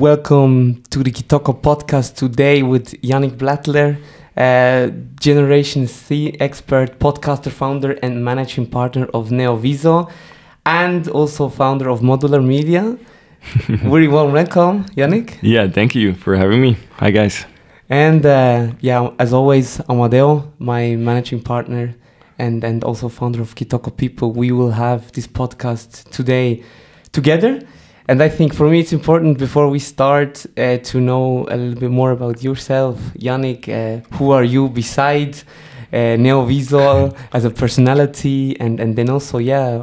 welcome to the Kitoko podcast today with Yannick Blattler, uh, Generation Z expert, podcaster, founder, and managing partner of Neoviso, and also founder of Modular Media. Very warm welcome, Yannick. Yeah, thank you for having me. Hi, guys. And uh, yeah, as always, Amadeo, my managing partner and, and also founder of Kitoko People. We will have this podcast today together. And I think for me it's important before we start uh, to know a little bit more about yourself, Yannick. Uh, who are you besides uh, Neoviso as a personality, and and then also yeah,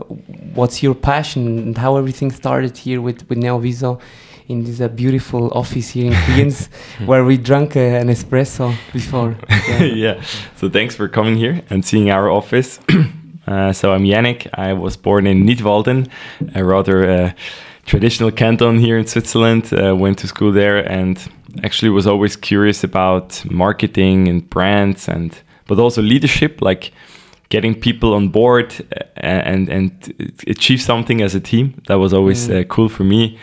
what's your passion and how everything started here with with Neoviso in this uh, beautiful office here in Queens, where we drank uh, an espresso before. Yeah. yeah. So thanks for coming here and seeing our office. Uh, so I'm Yannick. I was born in Nidwalden, a rather uh, traditional canton here in Switzerland. Uh, went to school there and actually was always curious about marketing and brands and but also leadership, like getting people on board uh, and and achieve something as a team. That was always mm. uh, cool for me.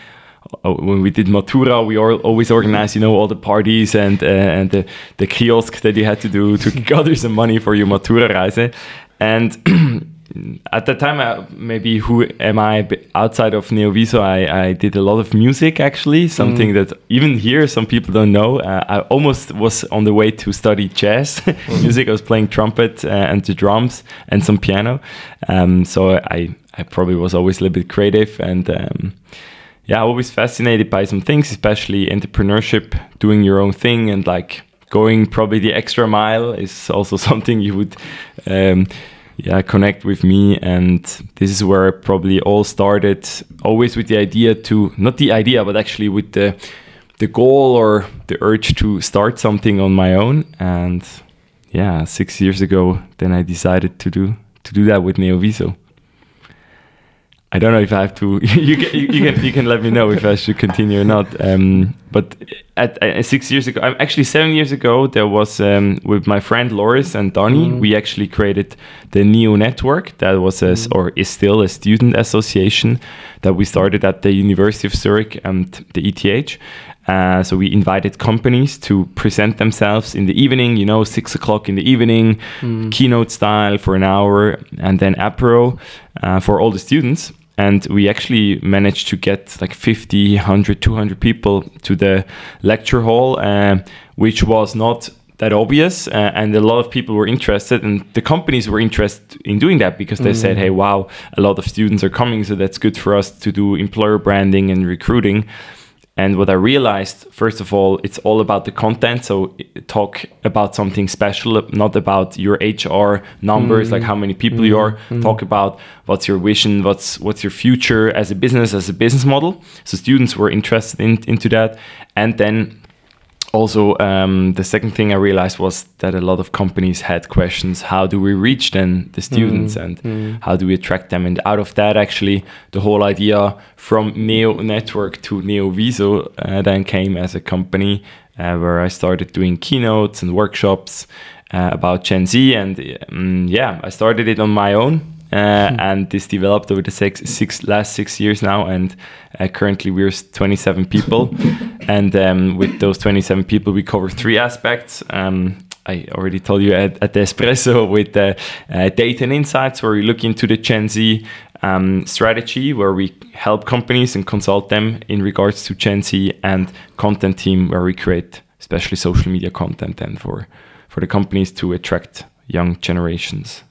Uh, when we did Matura, we always organized, you know, all the parties and uh, and the, the kiosk that you had to do to gather some money for your Matura Reise. And at that time, uh, maybe who am I outside of Neoviso? I, I did a lot of music actually, something mm. that even here some people don't know. Uh, I almost was on the way to study jazz mm. music. I was playing trumpet uh, and the drums and some piano. Um, so I, I probably was always a little bit creative and um, yeah, always fascinated by some things, especially entrepreneurship, doing your own thing and like going probably the extra mile is also something you would. Um, yeah connect with me and this is where it probably all started. Always with the idea to not the idea but actually with the the goal or the urge to start something on my own. And yeah 6 years ago then I decided to do to do that with Neoviso I don't know if I have to. you, can, you, can you can let me know if I should continue or not. Um, but at, at, six years ago, actually seven years ago, there was um, with my friend Loris and Donny. Mm. We actually created the Neo Network. That was a, mm. or is still a student association that we started at the University of Zurich and the ETH. Uh, so we invited companies to present themselves in the evening, you know, six o'clock in the evening, mm. keynote style for an hour, and then apero uh, for all the students and we actually managed to get like 50 100 200 people to the lecture hall uh, which was not that obvious uh, and a lot of people were interested and the companies were interested in doing that because they mm. said hey wow a lot of students are coming so that's good for us to do employer branding and recruiting and what I realized, first of all, it's all about the content. So talk about something special, not about your HR numbers, mm. like how many people mm. you are. Mm. Talk about what's your vision, what's what's your future as a business, as a business model. So students were interested in, into that, and then also um, the second thing i realized was that a lot of companies had questions how do we reach then the students mm, and mm. how do we attract them and out of that actually the whole idea from neo network to neo viso uh, then came as a company uh, where i started doing keynotes and workshops uh, about gen z and um, yeah i started it on my own uh, and this developed over the six, six last six years now. And uh, currently we're 27 people, and um, with those 27 people, we cover three aspects. Um, I already told you at, at the Espresso with uh, data and insights, where we look into the Gen Z um, strategy, where we help companies and consult them in regards to Gen Z, and content team, where we create especially social media content and for for the companies to attract young generations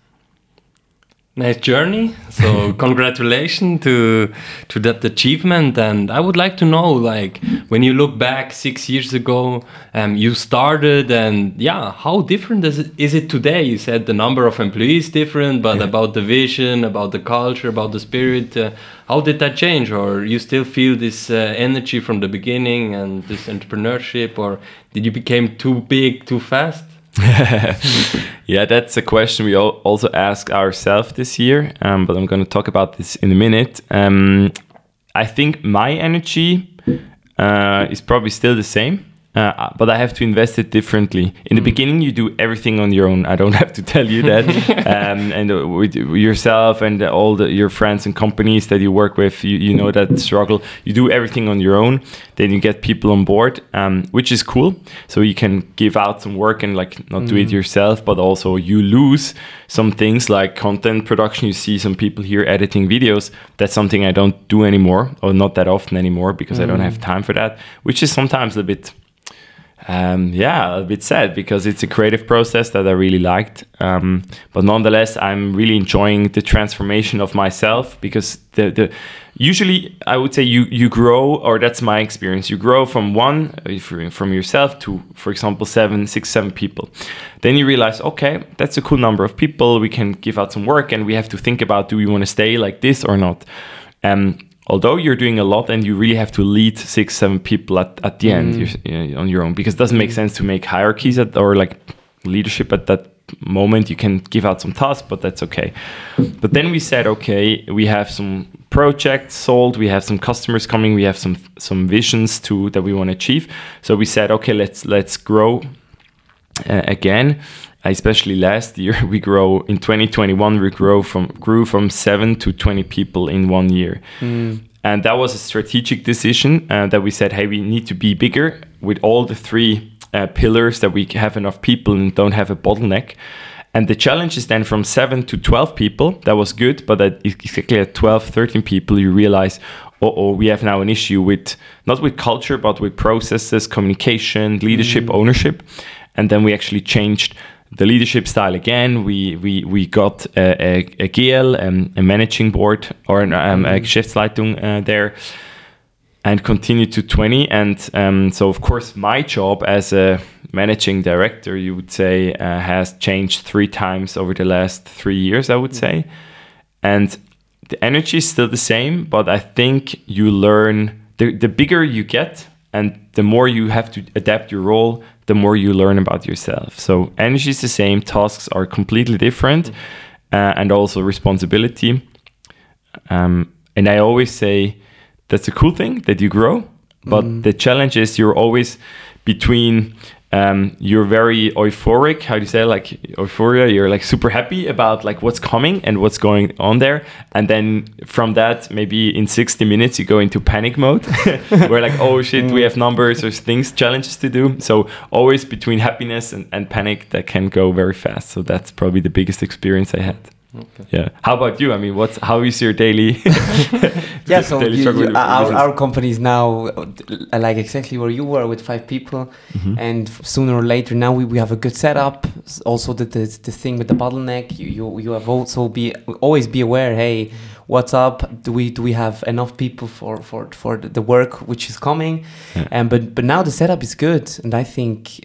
nice journey. So congratulations to to that achievement. And i would like to know like when you look back six years ago um, you started and yeah how different is it, is it today? You said the number of employees different but yeah. about the vision about the culture about the spirit uh, how did that change? Or you still feel this uh, energy from the beginning and this entrepreneurship or did you become too big too fast yeah, that's a question we also ask ourselves this year, um, but I'm going to talk about this in a minute. Um, I think my energy uh, is probably still the same. Uh, but I have to invest it differently. In the beginning, you do everything on your own. I don't have to tell you that. um, and uh, with yourself and all the, your friends and companies that you work with, you, you know that struggle. You do everything on your own. Then you get people on board, um, which is cool. So you can give out some work and like not do it yourself, but also you lose some things like content production. You see some people here editing videos. That's something I don't do anymore, or not that often anymore, because I don't have time for that. Which is sometimes a bit um, yeah, a bit sad because it's a creative process that I really liked. Um, but nonetheless, I'm really enjoying the transformation of myself because the, the usually I would say you you grow, or that's my experience. You grow from one from yourself to, for example, seven, six, seven people. Then you realize, okay, that's a cool number of people. We can give out some work, and we have to think about do we want to stay like this or not. Um, although you're doing a lot and you really have to lead six seven people at, at the end you're, on your own because it doesn't make sense to make hierarchies at, or like leadership at that moment. You can give out some tasks but that's okay. But then we said okay we have some projects sold we have some customers coming we have some some visions too that we want to achieve. So we said okay let's let's grow uh, again especially last year we grow in 2021 we grow from grew from 7 to 20 people in one year. And that was a strategic decision uh, that we said hey we need to be bigger with all the three uh, pillars that we have enough people and don't have a bottleneck. And the challenge is then from 7 to 12 people that was good but at exactly at 12 13 people you realize oh, oh we have now an issue with not with culture but with processes communication leadership ownership. And then we actually changed the leadership style again. We we we got a, a, a GL, um, a managing board or an, um, a Geschäftsleitung uh, there, and continued to 20. And um, so, of course, my job as a managing director, you would say, uh, has changed three times over the last three years. I would say, and the energy is still the same, but I think you learn the the bigger you get. And the more you have to adapt your role, the more you learn about yourself. So energy is the same, tasks are completely different, uh, and also responsibility. Um, and I always say that's a cool thing that you grow, but the challenge is you're always between. Um, you're very euphoric. How do you say like euphoria? You're like super happy about like what's coming and what's going on there, and then from that, maybe in 60 minutes you go into panic mode, where like oh shit, we have numbers or things, challenges to do. So always between happiness and, and panic, that can go very fast. So that's probably the biggest experience I had. Yeah. How about you? I mean, what's how is your daily? yeah so daily you- you- our, our company is now uh, like exactly where you were with five people Mm-hmm. and sooner or later now we, we have a good setup also the, the, the thing with the bottleneck you, you, you have also be always be aware hey what's up do we do we have enough people for for, for the, work which is coming Yeah. and but but now the setup is good and i think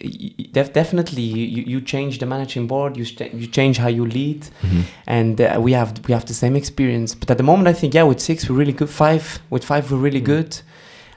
def- definitely you, you change the managing board you, st- you change how you lead Mm-hmm. and uh, we have we have the same experience. But at the moment, I think yeah, with six we're really good. Five with five we're really good,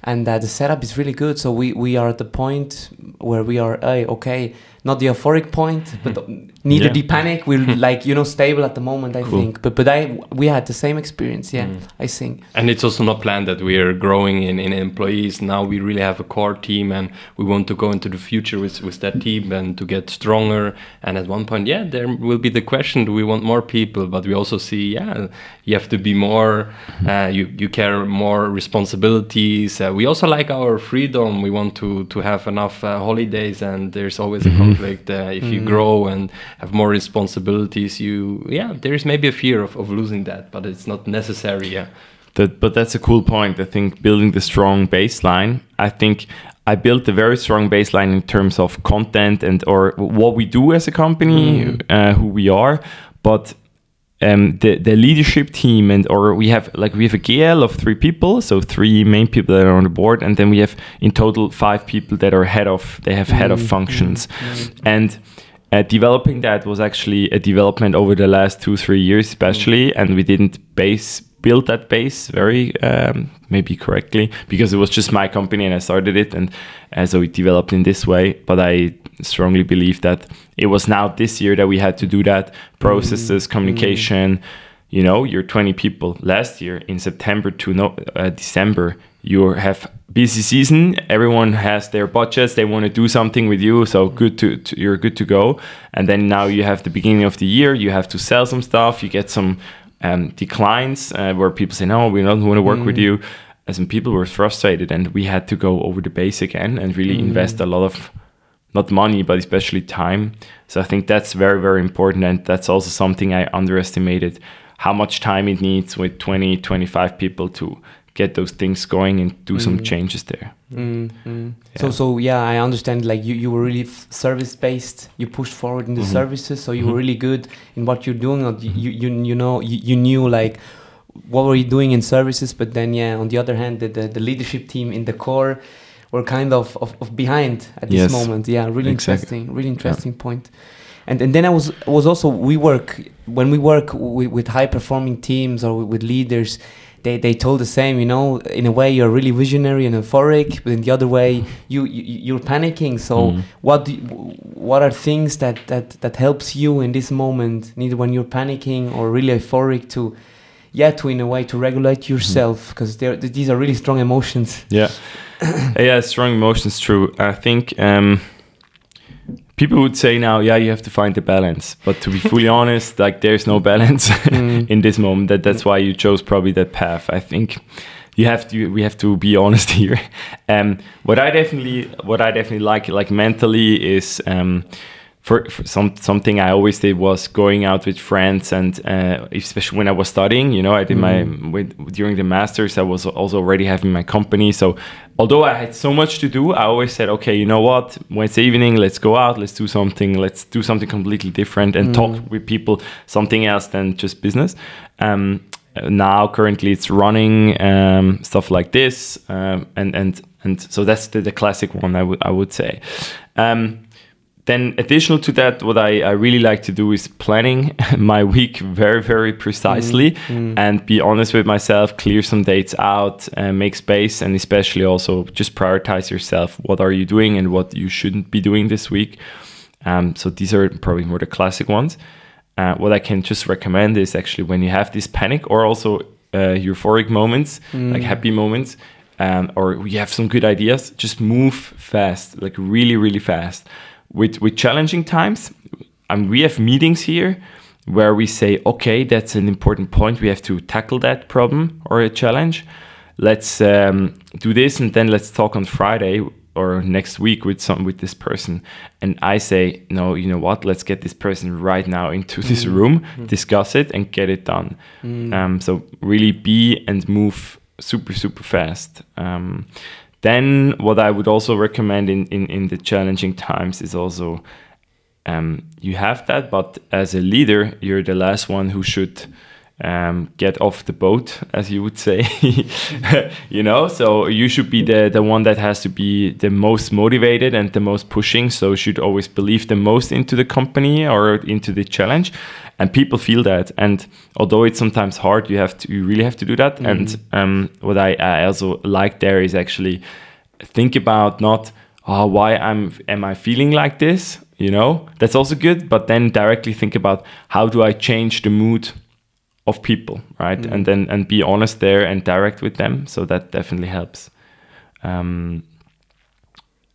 and uh, the setup is really good. So we we are at the point where we are hey, okay, not the euphoric point, but neither Yeah. the panic. We're like you know stable at the moment. I Cool. think, but but I we had the same experience. Yeah, I think. And it's also not planned that we are growing in, in employees. Now we really have a core team and we want to go into the future with, with that team and to get stronger. And at one point, yeah, there will be the question do we want more people? But we also see, yeah, you have to be more, uh, you, you care more responsibilities. Uh, we also like our freedom. We want to, to have enough uh, holidays and there's always a conflict. Uh, if you grow and have more responsibilities, you, yeah, there is maybe a fear of, of losing that, but it's not necessary. Yeah. That, but that's a cool point. I think building the strong baseline. I think I built a very strong baseline in terms of content and or what we do as a company, uh, who we are. But um, the the leadership team and or we have like we have a GL of three people, so three main people that are on the board, and then we have in total five people that are head of they have head of mm, mm, functions, mm, and. Uh, developing that was actually a development over the last two three years especially and we didn't base build that base very um, maybe correctly because it was just my company and I started it and uh, so it developed in this way. But I strongly believe that it was now this year that we had to do that. Processes communication you know you're 20 people. Last year in September to no, uh, December you have busy season. Everyone has their budgets. They want to do something with you so good to, to, you're good to go. And then now you have the beginning of the year. You have to sell some stuff. You get some um, declines uh, where people say no we don't want to work with you and some people were frustrated and we had to go over the base again and really invest a lot of not money but especially time. So i think that's very very important and that's also something i underestimated how much time it needs with 20 25 people to get those things going and do some changes there Mm, mm. So Yeah. so yeah, I understand. Like you, you were really service based. You pushed forward in the Mhm. services, so you were really good in what you're doing. You, you you know you, you knew like what were you doing in services. But then yeah, on the other hand, the the, the leadership team in the core were kind of of, of behind at this Yes. moment. Yeah, really Exactly. interesting. Really interesting point. And and then I was was also we work when we work with, with high performing teams or with leaders they, they told the same you know in a way you're really visionary and euphoric but in the other way you, you you're panicking so Mm. what you, what are things that, that that helps you in this moment neither when you're panicking or really euphoric to yeah to in a way to regulate yourself because they're these are really strong emotions Yeah, yeah, strong emotions. True. I think um, people would say now, yeah, you have to find the balance. But to be fully honest, like there's no balance Mm. in this moment. That that's why you chose probably that path. I think you have to. We have to be honest here. Um, what I definitely, what I definitely like, like mentally, is. Um, for, for some something I always did was going out with friends and uh, especially when I was studying, you know, I did my with, during the masters. I was also already having my company. So although I had so much to do, I always said, okay, you know what, Wednesday evening, let's go out, let's do something, let's do something completely different and talk with people, something else than just business. Um, now currently it's running um, stuff like this um, and and and so that's the, the classic one I would I would say. Um, then additional to that what I, I really like to do is planning my week very very precisely and be honest with myself clear some dates out and make space and especially also just prioritize yourself. What are you doing and what you shouldn't be doing this week? Um, so these are probably more the classic ones. Uh, what i can just recommend is actually when you have this panic or also uh, euphoric moments like happy moments um, or you have some good ideas just move fast like really really fast with with challenging times um, we have meetings here where we say okay that's an important point. We have to tackle that problem or a challenge. Let's um, do this and then let's talk on friday or next week with some with this person. And i say no you know what? Let's get this person right now into this room discuss it and get it done. Um, so really be and move super super fast. Um, then what i would also recommend in, in in the challenging times is also um, you have that but as a leader you're the last one who should um, get off the boat as you would say you know? So you should be the the one that has to be the most motivated and the most pushing so should always believe the most into the company or into the challenge. And people feel that. And although it's sometimes hard you have to you really have to do that. And um, what I, I also like there is actually think about not oh why i'm am i feeling like this? You know? That's also good. But then directly think about how do i change the mood of people right? And then and be honest there and direct with them. So that definitely helps. Um,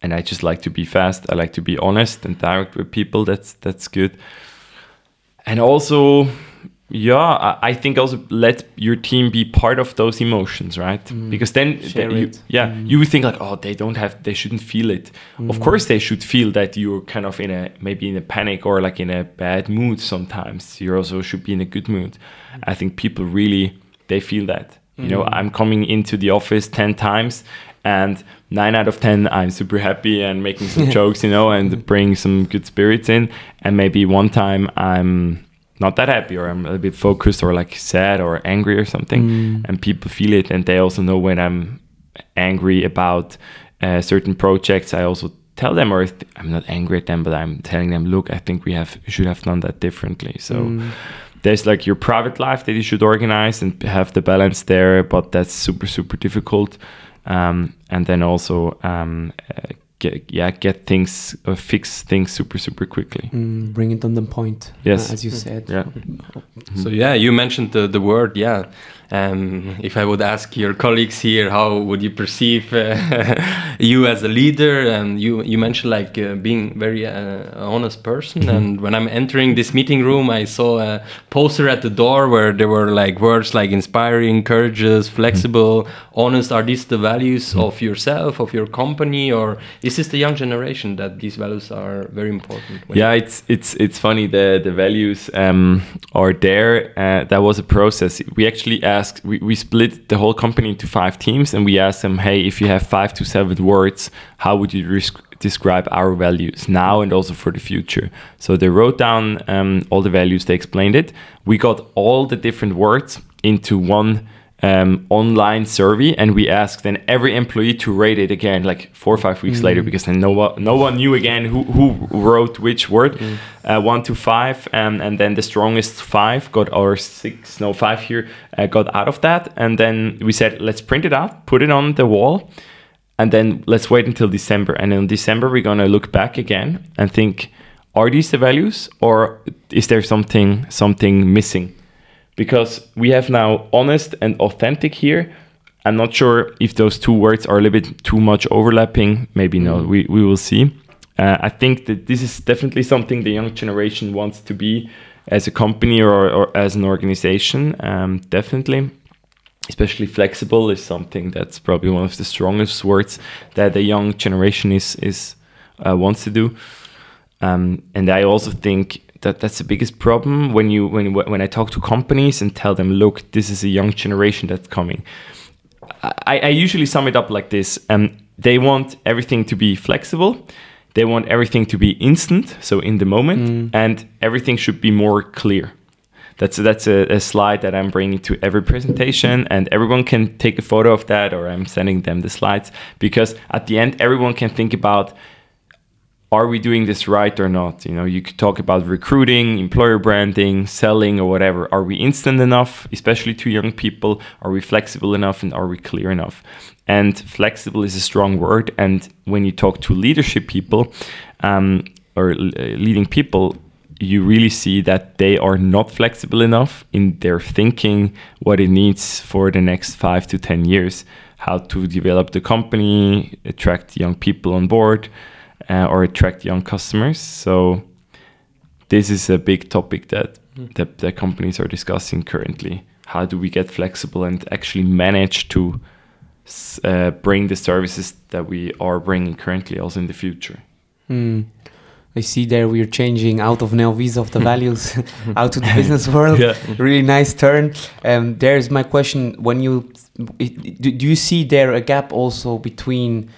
and i just like to be fast. I like to be honest and direct with people. That's that's good. And also yeah I, think also let your team be part of those emotions right? Mm-hmm. Because then then you, yeah mm-hmm. you would think like oh they don't have they shouldn't feel it. Of mm-hmm. course they should feel that you're kind of in a maybe in a panic or like in a bad mood sometimes. You also should be in a good mood. I think people really they feel that. You know i'm coming into the office 10 times and nine out of 10 i'm super happy and making some jokes you know and bring some good spirits in. And maybe one time i'm not that happy or i'm a bit focused or like sad or angry or something. And people feel it and they also know when i'm angry about uh, certain projects i also tell them or if i'm not angry at them but i'm telling them look i think we have should have done that differently. So there's like your private life that you should organize and have the balance there but that's super super difficult. Um, and then also um, uh, get, yeah get things uh, fix things super super quickly. Mm, bring it on the point Yes. uh, as you said. Yeah. So yeah, you mentioned the, the word yeah, um, if I would ask your colleagues here, how would you perceive uh, you as a leader? And you you mentioned like uh, being very uh, honest person. Mm-hmm. And when I'm entering this meeting room, I saw a poster at the door where there were like words like inspiring, courageous, flexible, honest. Are these the values of yourself, of your company, or is this the young generation that these values are very important? yeah it's it's it's funny the the values um are there uh, that was a process we actually we, we split the whole company into five teams and we asked them hey if you have five to seven words how would you describe our values now and also for the future? So they wrote down um, all the values they explained it. We got all the different words into one um, online survey and we asked then every employee to rate it again like four or five weeks later because then no one no one knew again who, who wrote which word uh, one to five um, and then the strongest five got our six no five here uh, got out of that and then we said let's print it out put it on the wall and then let's wait until December. And in December, we're gonna look back again and think: Are these the values, or is there something something missing? Because we have now honest and authentic here. I'm not sure if those two words are a little bit too much overlapping. Maybe no. We we will see. Uh, I think that this is definitely something the young generation wants to be as a company or, or as an organization. Um, definitely especially flexible is something that's probably one of the strongest words that the young generation is is uh, wants to do um, and I also think that that's the biggest problem when you when when I talk to companies and tell them look this is a young generation that's coming. I, I usually sum it up like this um, they want everything to be flexible they want everything to be instant so in the moment and everything should be more clear. That's that's a, a slide that I'm bringing to every presentation, and everyone can take a photo of that, or I'm sending them the slides because at the end, everyone can think about are we doing this right or not? You know, you could talk about recruiting, employer branding, selling, or whatever. Are we instant enough, especially to young people? Are we flexible enough and are we clear enough? And flexible is a strong word. And when you talk to leadership people um, or uh, leading people, you really see that they are not flexible enough in their thinking what it needs for the next five to 10 years, how to develop the company, attract young people on board, uh, or attract young customers. So, this is a big topic that, that the companies are discussing currently. How do we get flexible and actually manage to uh, bring the services that we are bringing currently also in the future? Hmm. I see there we're changing out of Neovis of the values out to the business world. Yeah. Really nice turn. Um, there's my question: When you do, do you see there a gap also between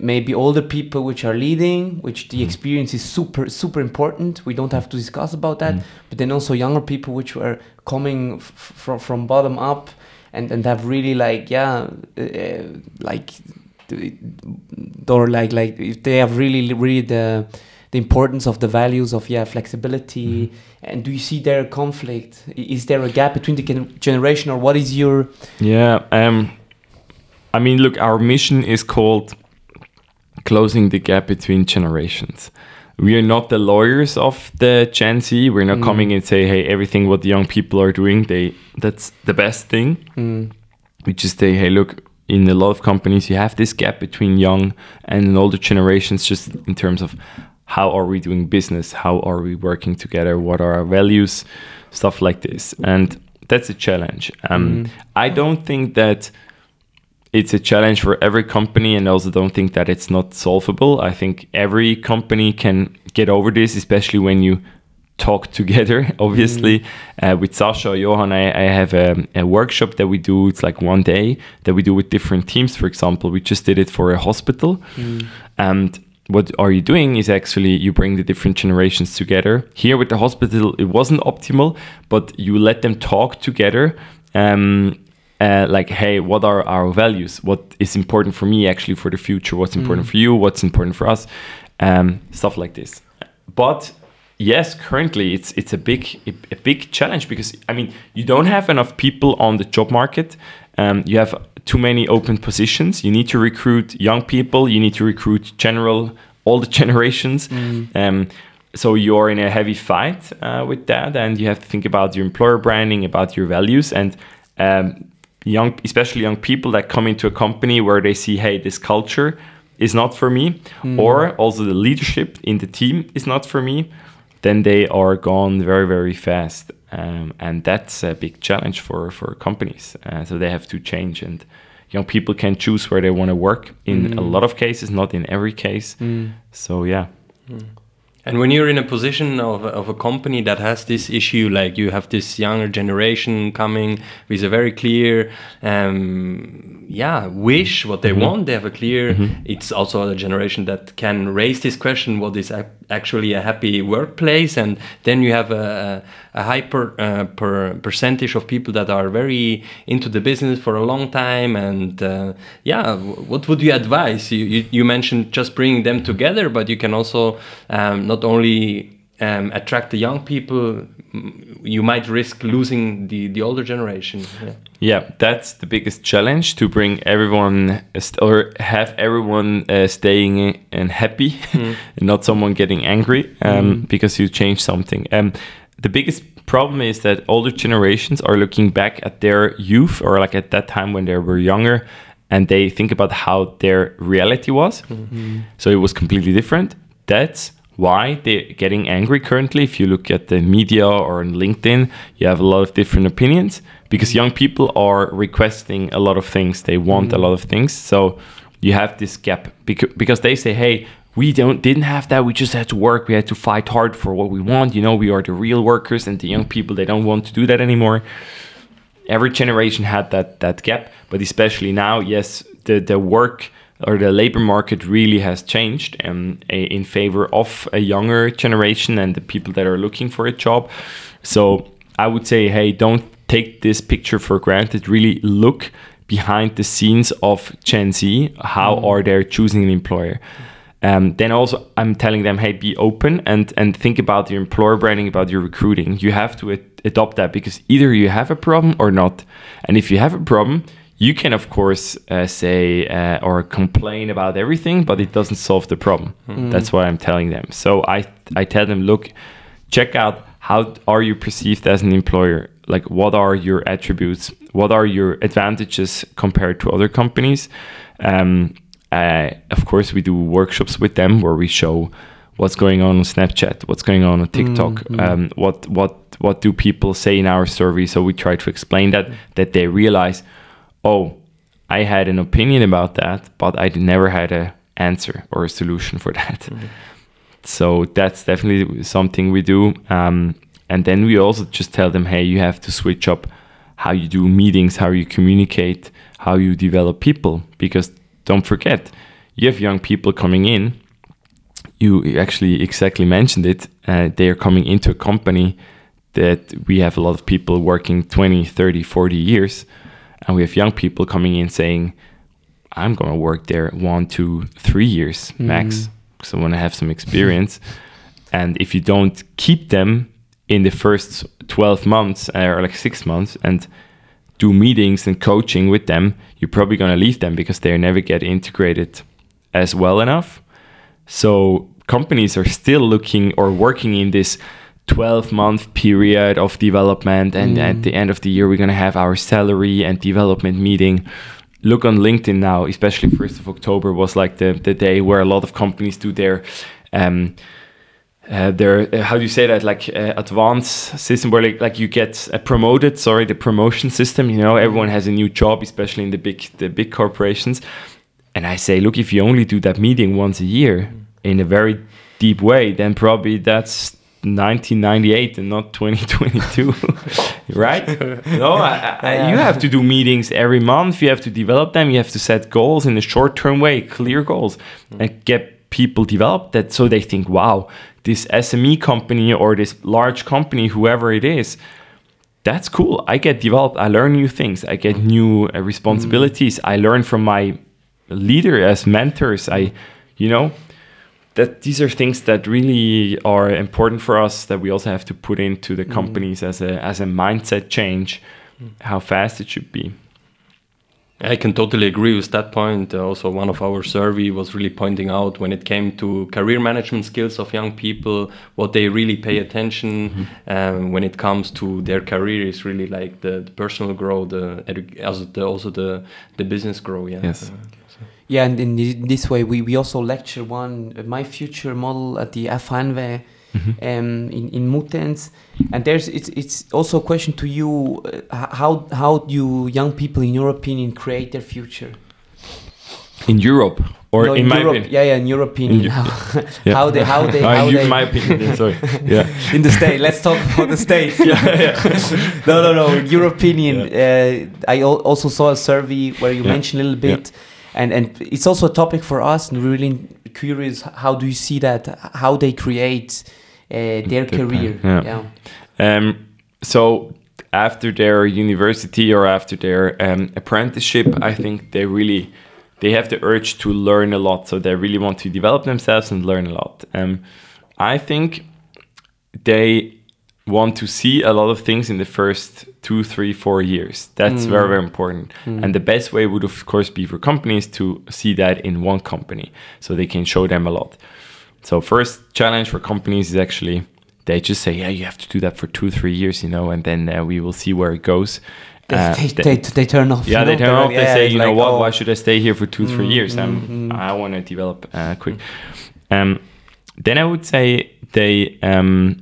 maybe older people which are leading, which the experience is super super important. We don't have to discuss about that. Mm. But then also younger people which were coming f- from from bottom up and and have really like yeah uh, like or like like if they have really really the the importance of the values of yeah flexibility and do you see there a conflict is there a gap between the generation or what is your Yeah. Um, I mean, look, our mission is called closing the gap between generations. We are not the lawyers of the Gen Z. We're not Mm. coming and say, "Hey, everything what the young people are doing, they that's the best thing." mm, We just say, "Hey, look." In a lot of companies, you have this gap between young and older generations, just in terms of how are we doing business, how are we working together, what are our values, stuff like this, and that's a challenge. Um, Mhm. I don't think that it's a challenge for every company and also don't think that it's not solvable. I think every company can get over this, especially when you talk together. Obviously, uh, with Sasha Johan, I, I have a, a workshop that we do. It's like one day that we do with different teams. For example, we just did it for a hospital. mm, And what are you doing is actually you bring the different generations together. Here with the hospital, it wasn't optimal, but you let them talk together. Um, uh, like, hey, what are our values? What is important for me actually for the future? What's important Mm. for you? What's important for us? Um, stuff like this. But yes, currently it's it's a big a big challenge because I mean you don't have enough people on the job market. Um, you have too many open positions. You need to recruit young people. You need to recruit general all the generations. mm, Um, so you're in a heavy fight uh, with that, and you have to think about your employer branding, about your values, and um, young, especially young people that come into a company where they see, hey, this culture is not for me, or also the leadership in the team is not for me, then they are gone very, very fast. Um, and that's a big challenge for, for companies. Uh, so they have to change, and young people can choose where they want to work in a lot of cases, not in every case. So, yeah. And when you're in a position of, of a company that has this issue, like you have this younger generation coming with a very clear, um, yeah, wish what they want. They have a clear. It's also a generation that can raise this question: what is ac- actually a happy workplace? And then you have a, a high per, uh, per percentage of people that are very into the business for a long time. And uh, yeah, what would you advise? You, you you mentioned just bringing them together, but you can also um, not only um, attract the young people, mm, you might risk losing the, the older generation. Yeah. Yeah, that's the biggest challenge to bring everyone uh, or have everyone uh, staying and happy, and not someone getting angry um, because you change something. Um, the biggest problem is that older generations are looking back at their youth or like at that time when they were younger, and they think about how their reality was. So it was completely different. That's why they're getting angry currently. If you look at the media or on LinkedIn, you have a lot of different opinions because young people are requesting a lot of things. They want a mm. lot of things. So you have this gap because, because they say, hey, we don't didn't have that. We just had to work. We had to fight hard for what we want. You know, we are the real workers, and the young people they don't want to do that anymore every generation had that that gap but especially now yes the the work or the labor market really has changed um, in favor of a younger generation and the people that are looking for a job. So i would say hey don't take this picture for granted. Really look behind the scenes of gen z. How are they choosing an employer? Um, then also I'm telling them, hey, be open and and think about your employer branding, about your recruiting. You have to ad- adopt that because either you have a problem or not. And if you have a problem, you can of course uh, say uh, or complain about everything, but it doesn't solve the problem. That's what I'm telling them. So I I tell them, look, check out how are you perceived as an employer. Like what are your attributes? What are your advantages compared to other companies? Um, uh, of course, we do workshops with them where we show what's going on on Snapchat, what's going on on TikTok, um, what what what do people say in our survey. So we try to explain that that they realize, oh, I had an opinion about that, but I never had a answer or a solution for that. So that's definitely something we do. Um, and then we also just tell them, hey, you have to switch up how you do meetings, how you communicate, how you develop people, because don't forget, you have young people coming in. You actually exactly mentioned it. Uh, they are coming into a company that we have a lot of people working 20, 30, 40 years. And we have young people coming in saying, I'm going to work there one, two, three years mm-hmm. max because I want to have some experience. and if you don't keep them in the first 12 months uh, or like six months and do meetings and coaching with them, you're probably going to leave them because they never get integrated as well enough. So companies are still looking or working in this 12 month period of development. And at the end of the year, we're going to have our salary and development meeting. Look on LinkedIn now, especially 1st of October was like the, the day where a lot of companies do their um, uh, their uh, how do you say that like uh, advanced system where like, like you get uh, promoted sorry the promotion system you know everyone has a new job especially in the big the big corporations and i say look if you only do that meeting once a year in a very deep way then probably that's 1998 and not 2022 right? No I, I, you have to do meetings every month. You have to develop them. You have to set goals in a short term way clear goals mm. and get people developed that so they think wow this sme company or this large company whoever it is that's cool. I get developed. I learn new things. I get mm. new uh, responsibilities. Mm. I learn from my leader as mentors. I you know that these are things that really are important for us that we also have to put into the companies as a as a mindset change how fast it should be I can totally agree with that point. Uh, also, one of our survey was really pointing out when it came to career management skills of young people, what they really pay attention mm-hmm. um, when it comes to their career is really like the, the personal growth, the, also the also the the business growth. Yeah. Yes. Uh, Yeah, and in this way, we, we also lecture one uh, my future model at the FHNW mm-hmm. um, in in Muttenz, and there's it's it's also a question to you: uh, how how do young people, in your opinion, create their future? In Europe or no, in, in my Europe, opinion? yeah, yeah, in your opinion, in how, yeah. how they how they how in they, my opinion, sorry, yeah, in the state. Let's talk about the states. yeah, yeah. no, no, no. In your opinion, yeah. uh, I also saw a survey where you mentioned a little bit and and it's also a topic for us and we're really curious how do you see that? How they create uh, their career? yeah, yeah. Um, so after their university or after their um, apprenticeship i think they really they have the urge to learn a lot. So they really want to develop themselves and learn a lot. Um, i think they want to see a lot of things in the first two, three, four years. That's mm. very, very important. Mm. And the best way would, of course, be for companies to see that in one company so they can show them a lot. So, first challenge for companies is actually they just say, yeah, you have to do that for two, three years, you know, and then uh, we will see where it goes. They, uh, they, they, they, turn off. Yeah, they turn off. They yeah, say, you like, know what? Oh. Why should I stay here for two, three mm, years? Mm, I want to develop uh, quick. Um, then I would say they um,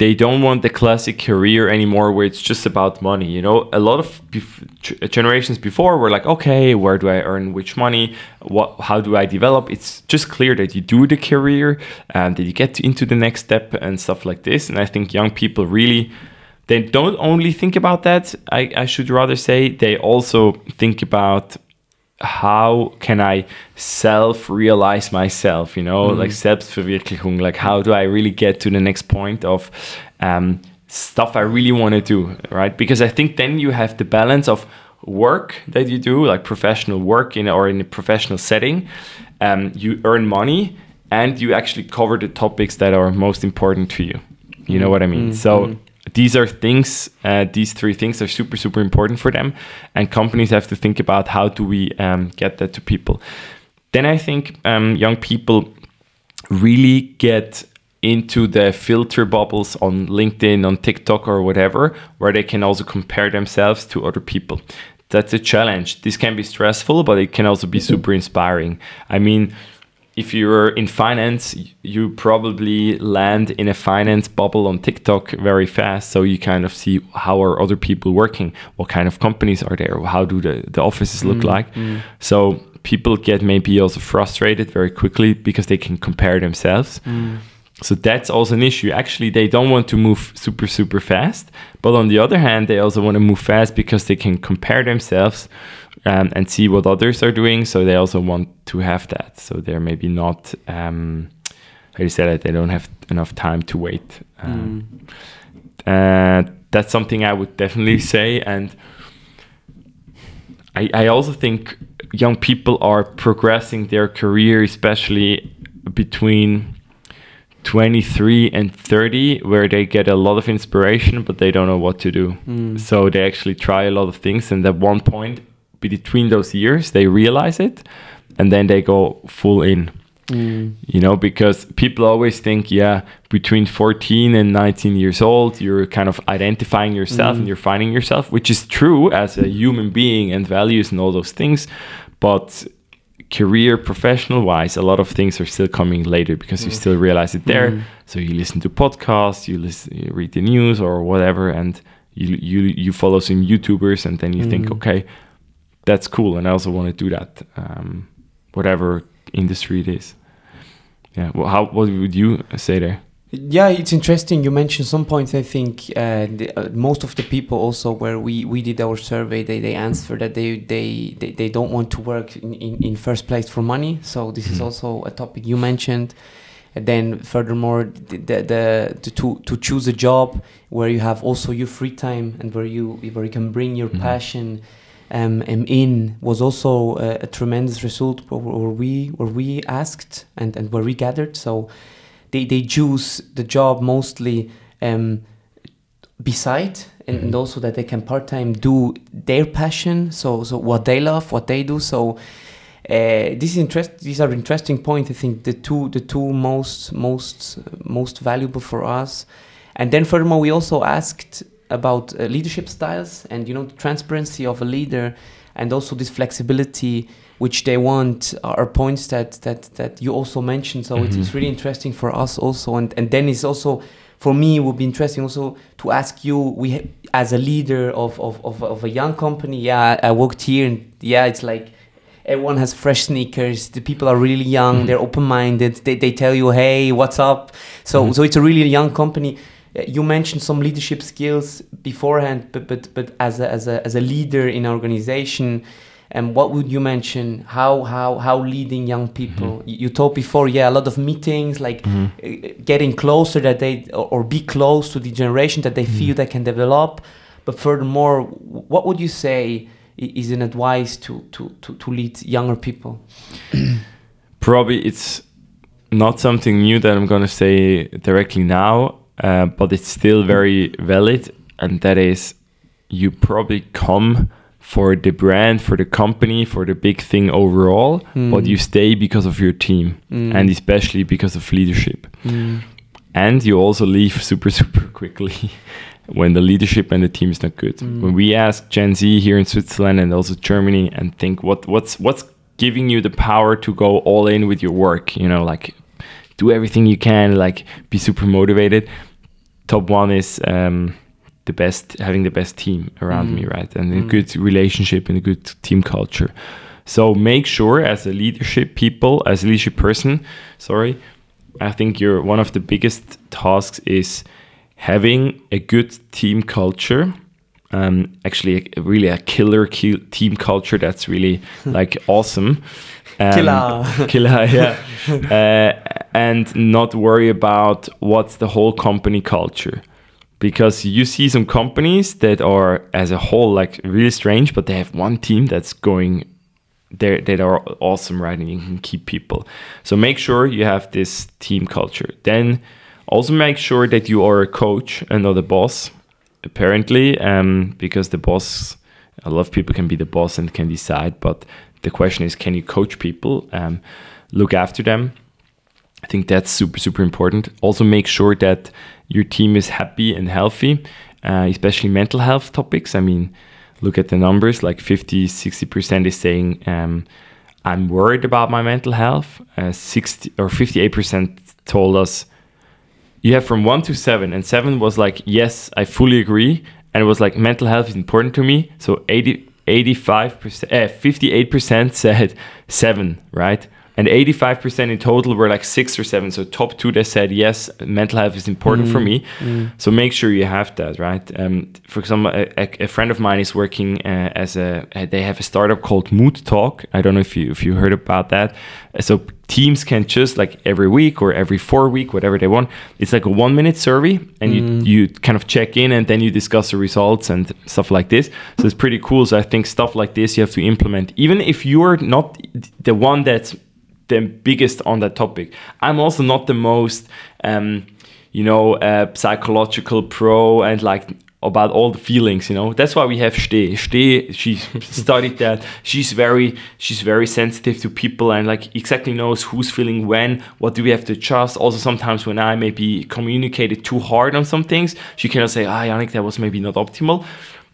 they don't want the classic career anymore where it's just about money you know? A lot of bef- generations before were like okay where do i earn which money? What how do i develop? It's just clear that you do the career and that you get into the next step and stuff like this and i think young people really they don't only think about that i, I should rather say they also think about how can I self-realize myself, you know, mm. like Selbstverwirklichung, like how do I really get to the next point of um, stuff I really want to do, right? Because I think then you have the balance of work that you do, like professional work in or in a professional setting, um, you earn money and you actually cover the topics that are most important to you. You know what I mean? Mm. So mm these are things uh, these three things are super super important for them and companies have to think about how do we um, get that to people. Then i think um, young people really get into the filter bubbles on linkedin on tiktok or whatever where they can also compare themselves to other people. That's a challenge. This can be stressful but it can also be super inspiring. I mean if you're in finance, you probably land in a finance bubble on TikTok very fast. So you kind of see how are other people working, what kind of companies are there, how do the, the offices look mm, like. Mm. So people get maybe also frustrated very quickly because they can compare themselves. Mm. So that's also an issue. Actually, they don't want to move super, super fast. But on the other hand, they also want to move fast because they can compare themselves um, and see what others are doing. So they also want to have that. So they're maybe not, um, how you said it, they don't have enough time to wait. Um, mm. uh, that's something I would definitely say. And I, I also think young people are progressing their career, especially between 23 and 30 where they get a lot of inspiration but they don't know what to do mm. so they actually try a lot of things and at one point between those years they realize it and then they go full in mm. you know because people always think yeah between 14 and 19 years old you're kind of identifying yourself mm. and you're finding yourself which is true as a human being and values and all those things but career professional wise a lot of things are still coming later because mm. you still realize it there mm. so you listen to podcasts you listen you read the news or whatever and you you you follow some youtubers and then you think mm. okay that's cool, and I also want to do that, um, whatever industry it is. Yeah. Well, how what would you say there? Yeah, it's interesting. You mentioned some points. I think uh, the, uh, most of the people also where we, we did our survey, they, they answer that they, they, they, they don't want to work in, in, in first place for money. So this mm. is mm-hmm. also a topic you mentioned. And then furthermore, the, the, the, to to choose a job where you have also your free time and where you where you can bring your mm. passion um, um, in was also a, a, tremendous result where we where we asked and, and where we gathered. So they, they choose the job mostly um, beside and, and also that they can part-time do their passion so so what they love what they do. So uh, this is interest these are interesting points. I think the two the two most most most valuable for us. And then furthermore we also asked about uh, leadership styles and you know the transparency of a leader and also this flexibility which they want are points that that that you also mentioned. So Mhm. it's really interesting for us also. And and then it's also for me it would be interesting also to ask you we ha- as a leader of, of, of, of a young company yeah i worked here and yeah it's like everyone has fresh sneakers. The people are really young. Mhm. they're open-minded. They, they tell you hey what's up? So Mhm. so it's a really young company. Uh, you mentioned some leadership skills beforehand but but but as a as a, as a leader in an organization and what would you mention how how how leading young people Mhm. you, you told before yeah a lot of meetings like Mhm. uh, getting closer that they or, be close to the generation that they Mhm. feel they can develop but furthermore what would you say is an advice to to to, to lead younger people probably it's not something new that I'm going to say directly now, uh, but it's still very valid, and that is you probably come for the brand, for the company, for the big thing overall, but Mm. you stay because of your team, Mm. and especially because of leadership. Mm. And you also leave super, super quickly when the leadership and the team is not good. Mm. When we ask Gen Z here in Switzerland and also Germany and think what what's what's giving you the power to go all in with your work, you know, like do everything you can, like be super motivated. Top one is um, the best having the best team around Mm. me, right? And a Mm. good relationship and a good team culture. So make sure as a leadership people, as a leadership person, sorry, I think you're one of the biggest tasks is having a good team culture. Um, actually, a, really a killer ki- team culture that's really like awesome. Um, Killer. killer, yeah. uh, and not worry about what's the whole company culture. Because you see some companies that are, as a whole, like really strange, but they have one team that's going they that are awesome, right? And you can keep people. So make sure you have this team culture. Then also make sure that you are a coach and not a boss. Apparently, um, because the boss, a lot of people can be the boss and can decide, but the question is, can you coach people, um, look after them? Think that's super super important. Also, make sure that your team is happy and healthy, uh, especially mental health topics. I mean, look at the numbers like 50 60% is saying um, i'm worried about my mental health uh, 60 or 58% told us you have from 1 to 7 and 7 was like yes i fully agree and it was like mental health is important to me so 80 85% uh, 58% said 7 right and 85% in total were like 6 or 7 so top 2 they said yes mental health is important for Mm. me Mm. so make sure you have that, right? Um, for example, a, a, friend of mine is working uh, as a. They have a startup called Mood Talk. I don't know if you if you heard about that. So teams can just like every week or every four week, whatever they want. It's like a one minute survey, and Mm. you you kind of check in, and then you discuss the results and stuff like this. So it's pretty cool. So I think stuff like this you have to implement, even if you're not the one that's the biggest on that topic. I'm also not the most, um, you know, uh, psychological pro and like about all the feelings. You know, that's why we have Ste. Ste, she studied that. She's very, she's very sensitive to people and like exactly knows who's feeling when. What do we have to adjust? Also, sometimes when I maybe communicated too hard on some things, she cannot say, "Ah, Yannick, that was maybe not optimal."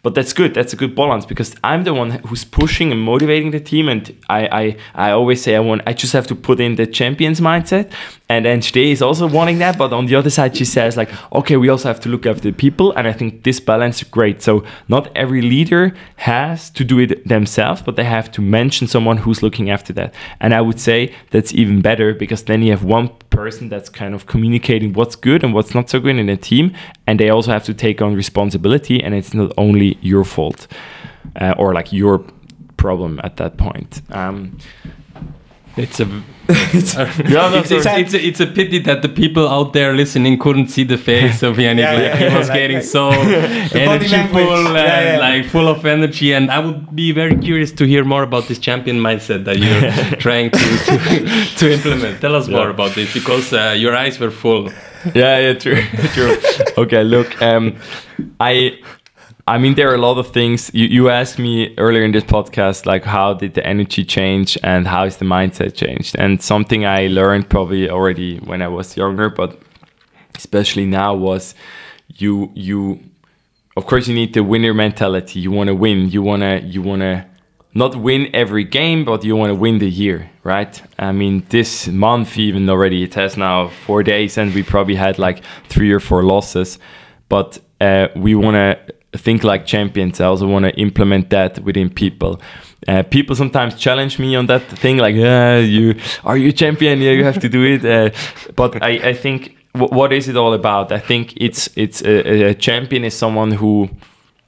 But that's good that's a good balance because i'm the one who's pushing and motivating the team and i i, I always say i want i just have to put in the champions mindset and then Ste is also wanting that but on the other side she says like okay we also have to look after the people and i think this balance is great. So not every leader has to do it themselves but they have to mention someone who's looking after that. And i would say that's even better because then you have one person that's kind of communicating what's good and what's not so good in a team and they also have to take on responsibility and it's not only your fault uh, or like your problem at that point. Um, It's a Yeah, no, it's, it's, it's, a, it's a pity that the people out there listening couldn't see the face of Yannick. Yeah, like, yeah, he yeah, was like- getting like- so body energy language. full and Yeah, yeah. like full of energy. And I would be very curious to hear more about this champion mindset that you're trying to, to to implement. Tell us more about this because uh, your eyes were full. yeah, yeah, true, true. okay, look, um, I, I mean, there are a lot of things. You, you asked me earlier in this podcast, like, how did the energy change and how is the mindset changed? And something I learned probably already when I was younger, but especially now was you, you, of course, you need the winner mentality. You want to win. You wanna, you wanna not win every game, but you want to win the year, right? I mean, this month even already it has now four days, and we probably had like three or four losses, but uh, we want to think like champions. I also want to implement that within people. Uh, people sometimes challenge me on that thing, like, yeah, you are you a champion? Yeah, you have to do it. Uh, but I, I think wh- what is it all about? I think it's it's a, a champion is someone who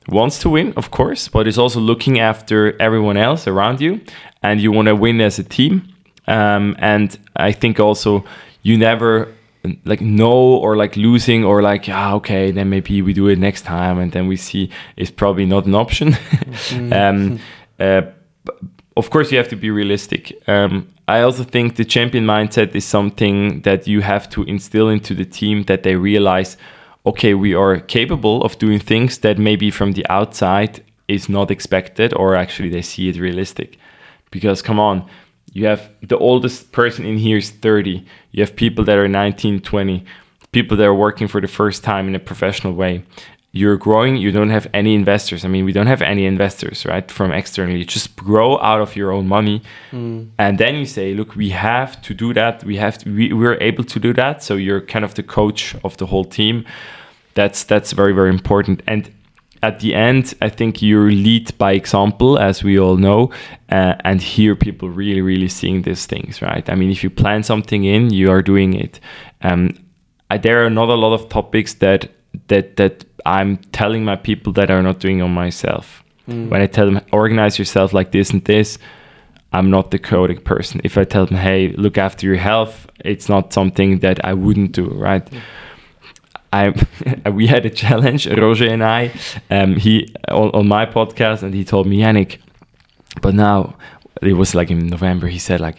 wants to win, of course, but is also looking after everyone else around you, and you want to win as a team. Um, and I think also you never like no or like losing or like ah okay then maybe we do it next time and then we see is probably not an option. um, uh, of course you have to be realistic. Um, I also think the champion mindset is something that you have to instill into the team that they realize okay, we are capable of doing things that maybe from the outside is not expected, or actually they see it realistic. Because come on, you have the oldest person in here is 30. You have people that are 19, 20, people that are working for the first time in a professional way. You're growing, you don't have any investors. I mean, we don't have any investors, right? From externally. You just grow out of your own money. Hmm. And then you say, look, we have to do that. We have to, we, we're able to do that. So you're kind of the coach of the whole team. That's that's very, very important. And at the end, I think you lead by example, as we all know, uh, and here people really, really seeing these things, right? I mean, if you plan something in, you are doing it. Um, I, there are not a lot of topics that that that I'm telling my people that are not doing on myself. When I tell them organize yourself like this and this, I'm not the chaotic person. If I tell them, hey, look after your health, it's not something that I wouldn't do, right? I we had a challenge, Roger and I, um, he on, on my podcast, and he told me, Yannick, but now it was like in November. He said like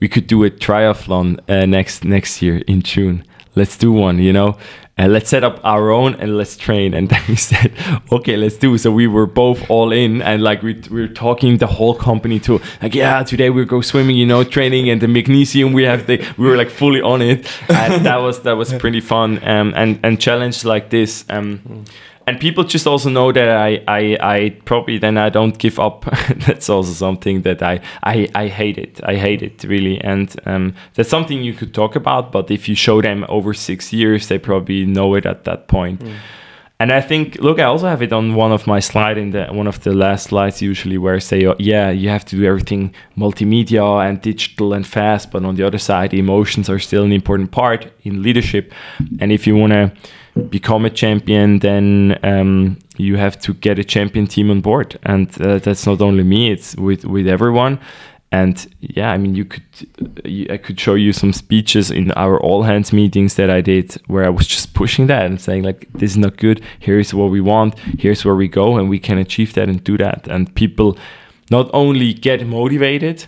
we could do a triathlon uh, next next year in June. Let's do one, you know. Uh, let's set up our own and let's train. And then we said, okay, let's do. So we were both all in, and like we, we were talking the whole company to like, yeah, today we go swimming, you know, training and the magnesium we have. The, we were like fully on it, and that was that was pretty fun. Um, and and challenge like this. Um, and people just also know that I, I, I probably then I don't give up. that's also something that I, I, I hate it. I hate it really, and um, that's something you could talk about. But if you show them over six years, they probably know it at that point. And I think, look, I also have it on one of my slide in the one of the last slides usually where I say, oh, yeah, you have to do everything multimedia and digital and fast, but on the other side, emotions are still an important part in leadership. And if you want to become a champion, then um, you have to get a champion team on board, and uh, that's not only me; it's with with everyone. And yeah, I mean, you could, you, I could show you some speeches in our all hands meetings that I did where I was just pushing that and saying like, this is not good. Here's what we want. Here's where we go, and we can achieve that and do that. And people not only get motivated.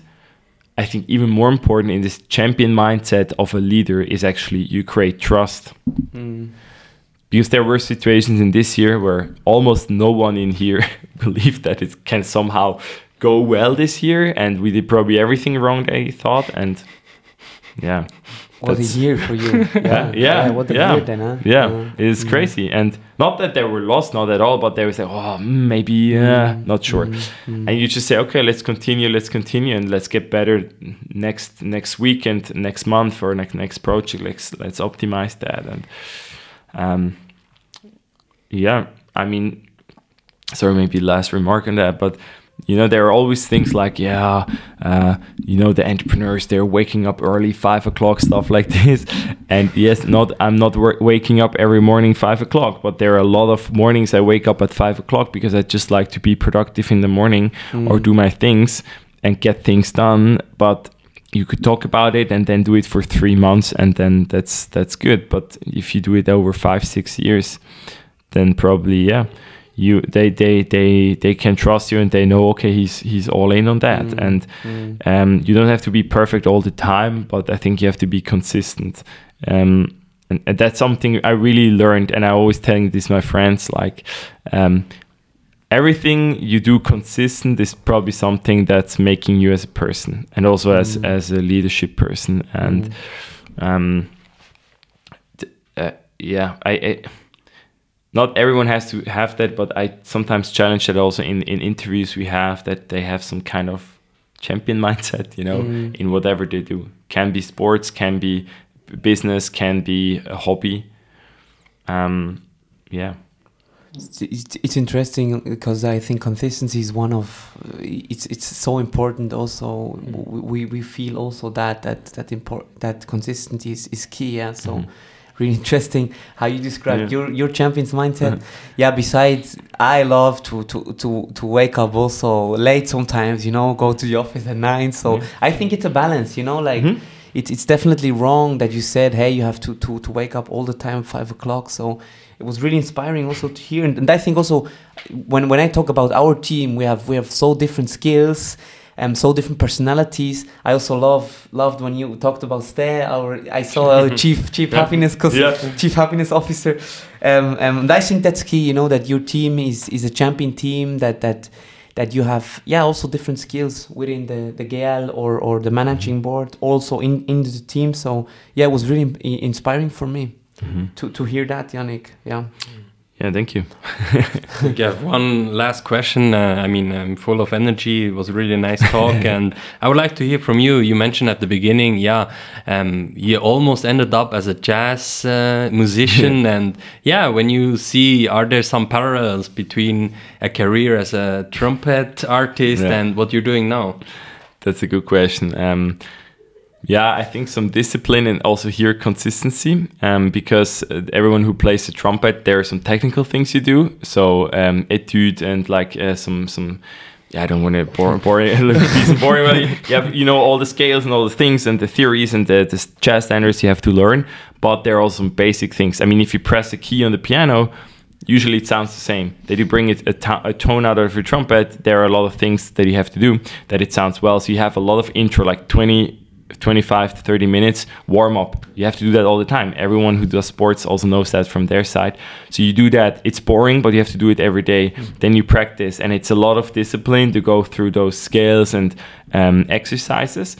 I think even more important in this champion mindset of a leader is actually you create trust. Because there were situations in this year where almost no one in here believed that it can somehow go well this year, and we did probably everything wrong they thought, and yeah, What a year for you. yeah, yeah, what a yeah, year then, huh? yeah. Uh, it's crazy, and not that they were lost, not at all, but they would say, "Oh, mm, maybe, uh, not sure," mm, and you just say, "Okay, let's continue, let's continue, and let's get better next next weekend, next month, or next next project. Let's let's optimize that." And um, yeah, I mean, sorry, maybe last remark on that, but you know, there are always things like, yeah, uh, you know, the entrepreneurs they're waking up early, five o'clock, stuff like this. And yes, not I'm not wa- waking up every morning five o'clock, but there are a lot of mornings I wake up at five o'clock because I just like to be productive in the morning or do my things and get things done. But you could talk about it and then do it for three months and then that's that's good but if you do it over five six years then probably yeah you they they they they can trust you and they know okay he's he's all in on that Mm. and Mm. um, you don't have to be perfect all the time but i think you have to be consistent um, and, and that's something i really learned and i always telling this my friends like um, everything you do consistent is probably something that's making you as a person and also as Mm. as a leadership person and Mm. um uh, yeah I, I not everyone has to have that but i sometimes challenge that also in in interviews we have that they have some kind of champion mindset you know Mm. in whatever they do can be sports can be business can be a hobby um yeah It's, interesting because I think consistency is one of it's it's so important. Also, we, we feel also that that that import that consistency is, is key. Yeah, so Mhm. really interesting how you describe Yeah. your your champions mindset. Uh-huh. yeah. Besides, I love to to to to wake up also late sometimes. You know, go to the office at nine. So Yeah. I think it's a balance. You know, like Mhm. It's it's definitely wrong that you said, hey, you have to to to wake up all the time five o'clock. So it was really inspiring also to hear, and, and I think also when when I talk about our team, we have we have so different skills. Um, so different personalities. I also love loved when you talked about Ste, our I saw our chief chief Yeah. happiness Yeah. chief happiness officer. Um, um, and I think that's key. You know that your team is is a champion team. That that that you have yeah also different skills within the the GL or or the managing board also in in the team. So yeah, it was really inspiring for me Mhm. to to hear that, Yannick. Yeah. Yeah thank you have one last question. Uh, I mean, I'm full of energy. It was a really nice talk, and I would like to hear from you. You mentioned at the beginning, yeah, um, you almost ended up as a jazz uh, musician, and yeah, when you see, are there some parallels between a career as a trumpet artist Yeah. and what you're doing now? That's a good question. Um, yeah, I think some discipline and also here consistency. Um, because uh, everyone who plays the trumpet, there are some technical things you do. So um, etude and like uh, some some. Yeah, I don't want to bore boring. so boring. But you have you know all the scales and all the things and the theories and the, the jazz standards you have to learn. But there are also some basic things. I mean, if you press a key on the piano, usually it sounds the same. That you bring it a, to- a tone out of your trumpet, there are a lot of things that you have to do that it sounds well. So you have a lot of intro, like 20, 25 to 30 minutes warm up. You have to do that all the time. Everyone who does sports also knows that from their side. So you do that. It's boring, but you have to do it every day. Then you practice, and it's a lot of discipline to go through those scales and um, exercises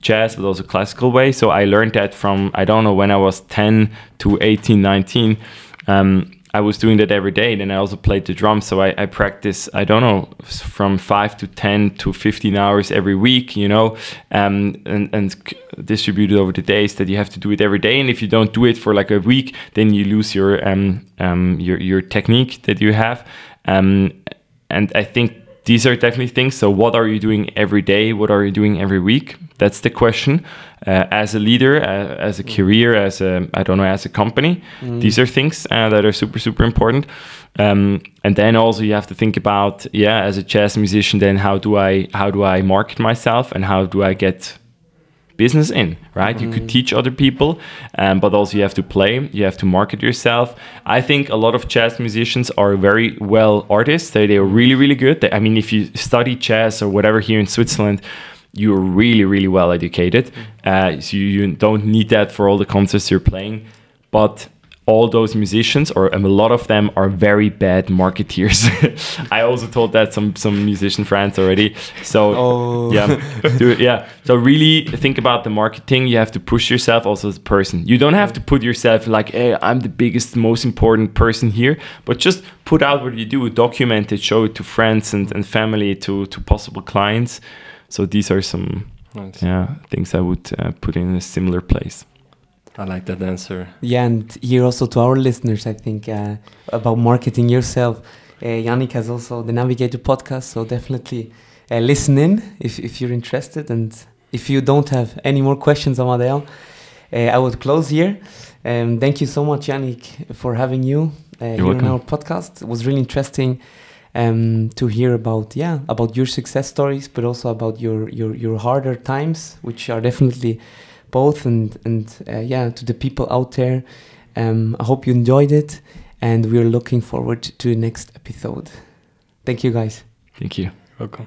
jazz but also classical way so i learned that from i don't know when i was 10 to 18 19 um, i was doing that every day then i also played the drums so I, I practice i don't know from 5 to 10 to 15 hours every week you know um, and, and distributed over the days that you have to do it every day and if you don't do it for like a week then you lose your um, um, your, your technique that you have. Um, and i think these are definitely things. So, what are you doing every day? What are you doing every week? That's the question. Uh, as a leader, uh, as a career, as a I don't know, as a company, these are things uh, that are super super important. Um, and then also you have to think about yeah, as a jazz musician, then how do I how do I market myself and how do I get business in right? You could teach other people um, but also you have to play you have to market yourself. I think a lot of jazz musicians are very well artists. They, they are really really good. They- i mean if you study jazz or whatever here in switzerland you're really really well educated. Uh, so you don't need that for all the concerts you're playing. But all those musicians or um, a lot of them are very bad marketeers. I also told that some some musician friends already. So Oh. yeah. Do yeah. So really think about the marketing. You have to push yourself also as a person. You don't have to put yourself like hey i'm the biggest most important person here but just put out what you do document it show it to friends and, and family to to possible clients. So these are some Nice. yeah things i would uh, put in a similar place I like that answer. Yeah, and here also to our listeners, I think uh, about marketing yourself. Uh, Yannick has also the Navigator podcast, so definitely uh, listen in if, if you're interested. And if you don't have any more questions, Amadeo, uh, I would close here. Um, thank you so much, Yannick, for having you uh, here on our podcast. It was really interesting. um, to hear about yeah about your success stories, but also about your your your harder times, which are definitely both and and uh, yeah to the people out there. Um, I hope you enjoyed it, and we're looking forward to the next episode. Thank you, guys. Thank you. Welcome.